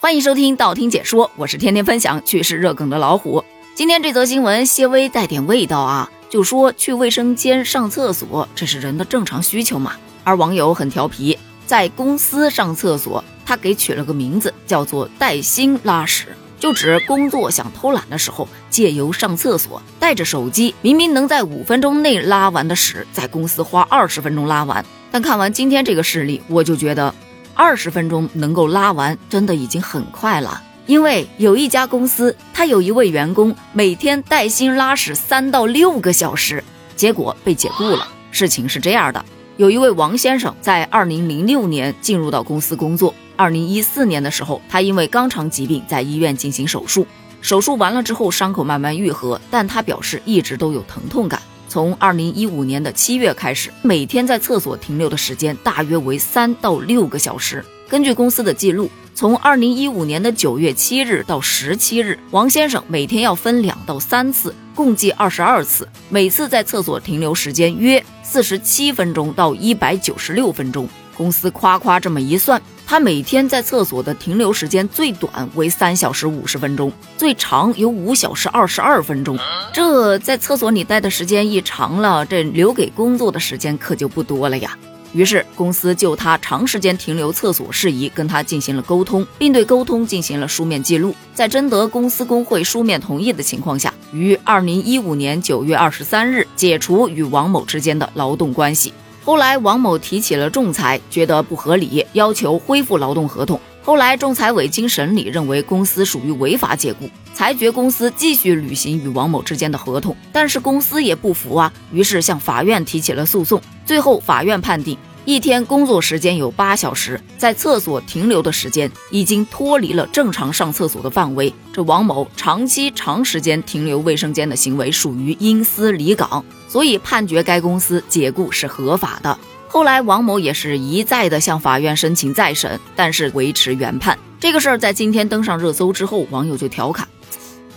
欢迎收听道听解说，我是天天分享趣事热梗的老虎。今天这则新闻些微带点味道啊，就说去卫生间上厕所，这是人的正常需求嘛。而网友很调皮，在公司上厕所，他给取了个名字，叫做带薪拉屎。就指工作想偷懒的时候，借由上厕所带着手机，明明能在五分钟内拉完的屎，在公司花二十分钟拉完。但看完今天这个事例，我就觉得二十分钟能够拉完，真的已经很快了。因为有一家公司，他有一位员工每天带薪拉屎三到六个小时，结果被解雇了。事情是这样的，有一位王先生在二零零六年进入到公司工作。二零一四年的时候，他因为肛肠疾病在医院进行手术，手术完了之后，伤口慢慢愈合，但他表示一直都有疼痛感。从二零一五年的七月开始，每天在厕所停留的时间大约为三到六个小时。根据公司的记录，从二零一五年的九月七日到十七日，王先生每天要分两到三次，共计二十二次，每次在厕所停留时间约四十七分钟到一百九十六分钟。公司夸夸这么一算，他每天在厕所的停留时间最短为三小时五十分钟，最长有五小时二十二分钟。这在厕所里待的时间一长了，这留给工作的时间可就不多了呀。于是公司就他长时间停留厕所事宜跟他进行了沟通，并对沟通进行了书面记录。在征得公司工会书面同意的情况下，于二零一五年九月二十三日解除与王某之间的劳动关系。后来，王某提起了仲裁，觉得不合理，要求恢复劳动合同。后来，仲裁委经审理，认为公司属于违法解雇，裁决公司继续履行与王某之间的合同。但是公司也不服啊，于是向法院提起了诉讼。最后，法院判定。一天工作时间有八小时，在厕所停留的时间已经脱离了正常上厕所的范围。这王某长期长时间停留卫生间的行为属于因私离岗，所以判决该公司解雇是合法的。后来王某也是一再的向法院申请再审，但是维持原判。这个事儿在今天登上热搜之后，网友就调侃：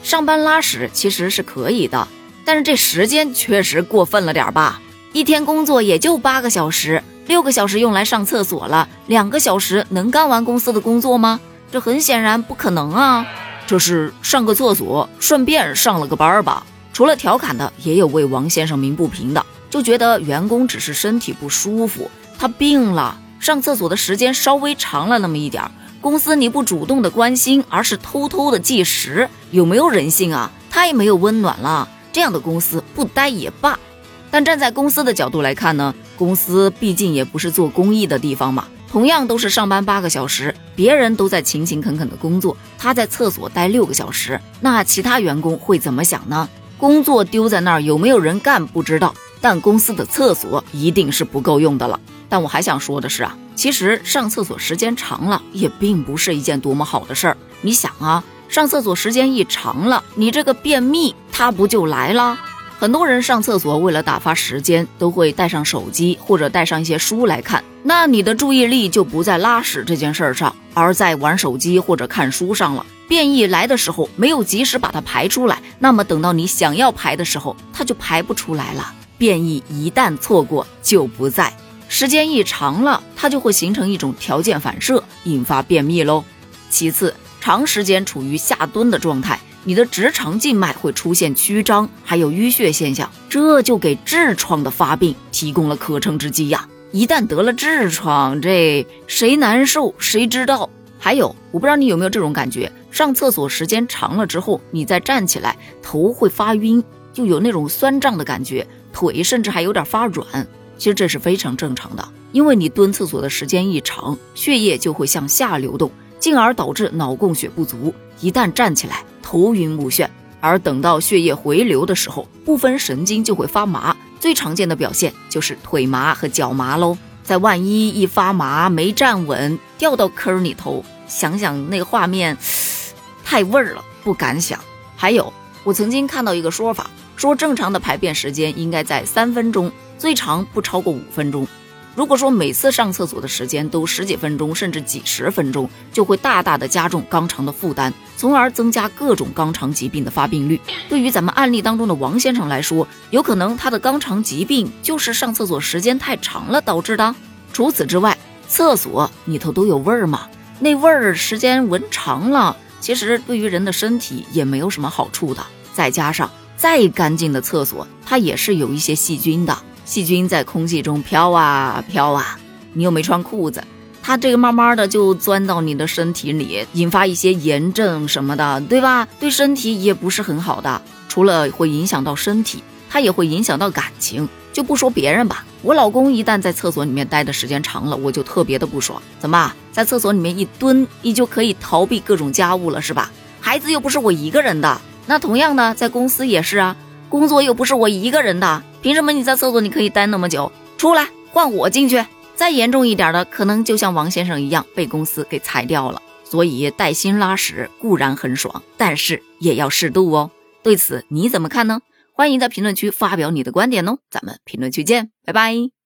上班拉屎其实是可以的，但是这时间确实过分了点吧？一天工作也就八个小时。六个小时用来上厕所了，两个小时能干完公司的工作吗？这很显然不可能啊！这是上个厕所，顺便上了个班吧？除了调侃的，也有为王先生鸣不平的，就觉得员工只是身体不舒服，他病了，上厕所的时间稍微长了那么一点儿，公司你不主动的关心，而是偷偷的计时，有没有人性啊？太没有温暖了！这样的公司不待也罢。但站在公司的角度来看呢？公司毕竟也不是做公益的地方嘛，同样都是上班八个小时，别人都在勤勤恳恳的工作，他在厕所待六个小时，那其他员工会怎么想呢？工作丢在那儿有没有人干不知道，但公司的厕所一定是不够用的了。但我还想说的是啊，其实上厕所时间长了也并不是一件多么好的事儿。你想啊，上厕所时间一长了，你这个便秘它不就来了？很多人上厕所为了打发时间，都会带上手机或者带上一些书来看。那你的注意力就不在拉屎这件事儿上，而在玩手机或者看书上了。便意来的时候没有及时把它排出来，那么等到你想要排的时候，它就排不出来了。便意一旦错过就不在，时间一长了，它就会形成一种条件反射，引发便秘喽。其次，长时间处于下蹲的状态。你的直肠静脉会出现曲张，还有淤血现象，这就给痔疮的发病提供了可乘之机呀！一旦得了痔疮，这谁难受谁知道。还有，我不知道你有没有这种感觉，上厕所时间长了之后，你再站起来，头会发晕，就有那种酸胀的感觉，腿甚至还有点发软。其实这是非常正常的，因为你蹲厕所的时间一长，血液就会向下流动，进而导致脑供血不足。一旦站起来，头晕目眩，而等到血液回流的时候，部分神经就会发麻。最常见的表现就是腿麻和脚麻喽。在万一一发麻没站稳，掉到坑里头，想想那画面，太味儿了，不敢想。还有，我曾经看到一个说法，说正常的排便时间应该在三分钟，最长不超过五分钟。如果说每次上厕所的时间都十几分钟，甚至几十分钟，就会大大的加重肛肠的负担，从而增加各种肛肠疾病的发病率。对于咱们案例当中的王先生来说，有可能他的肛肠疾病就是上厕所时间太长了导致的。除此之外，厕所里头都有味儿嘛，那味儿时间闻长了，其实对于人的身体也没有什么好处的。再加上再干净的厕所，它也是有一些细菌的，细菌在空气中飘啊飘啊，你又没穿裤子。它这个慢慢的就钻到你的身体里，引发一些炎症什么的，对吧？对身体也不是很好的。除了会影响到身体，它也会影响到感情。就不说别人吧，我老公一旦在厕所里面待的时间长了，我就特别的不爽。怎么在厕所里面一蹲，你就可以逃避各种家务了，是吧？孩子又不是我一个人的。那同样呢，在公司也是啊，工作又不是我一个人的，凭什么你在厕所你可以待那么久？出来换我进去。再严重一点的，可能就像王先生一样被公司给裁掉了。所以带薪拉屎固然很爽，但是也要适度哦。对此你怎么看呢？欢迎在评论区发表你的观点哦。咱们评论区见，拜拜。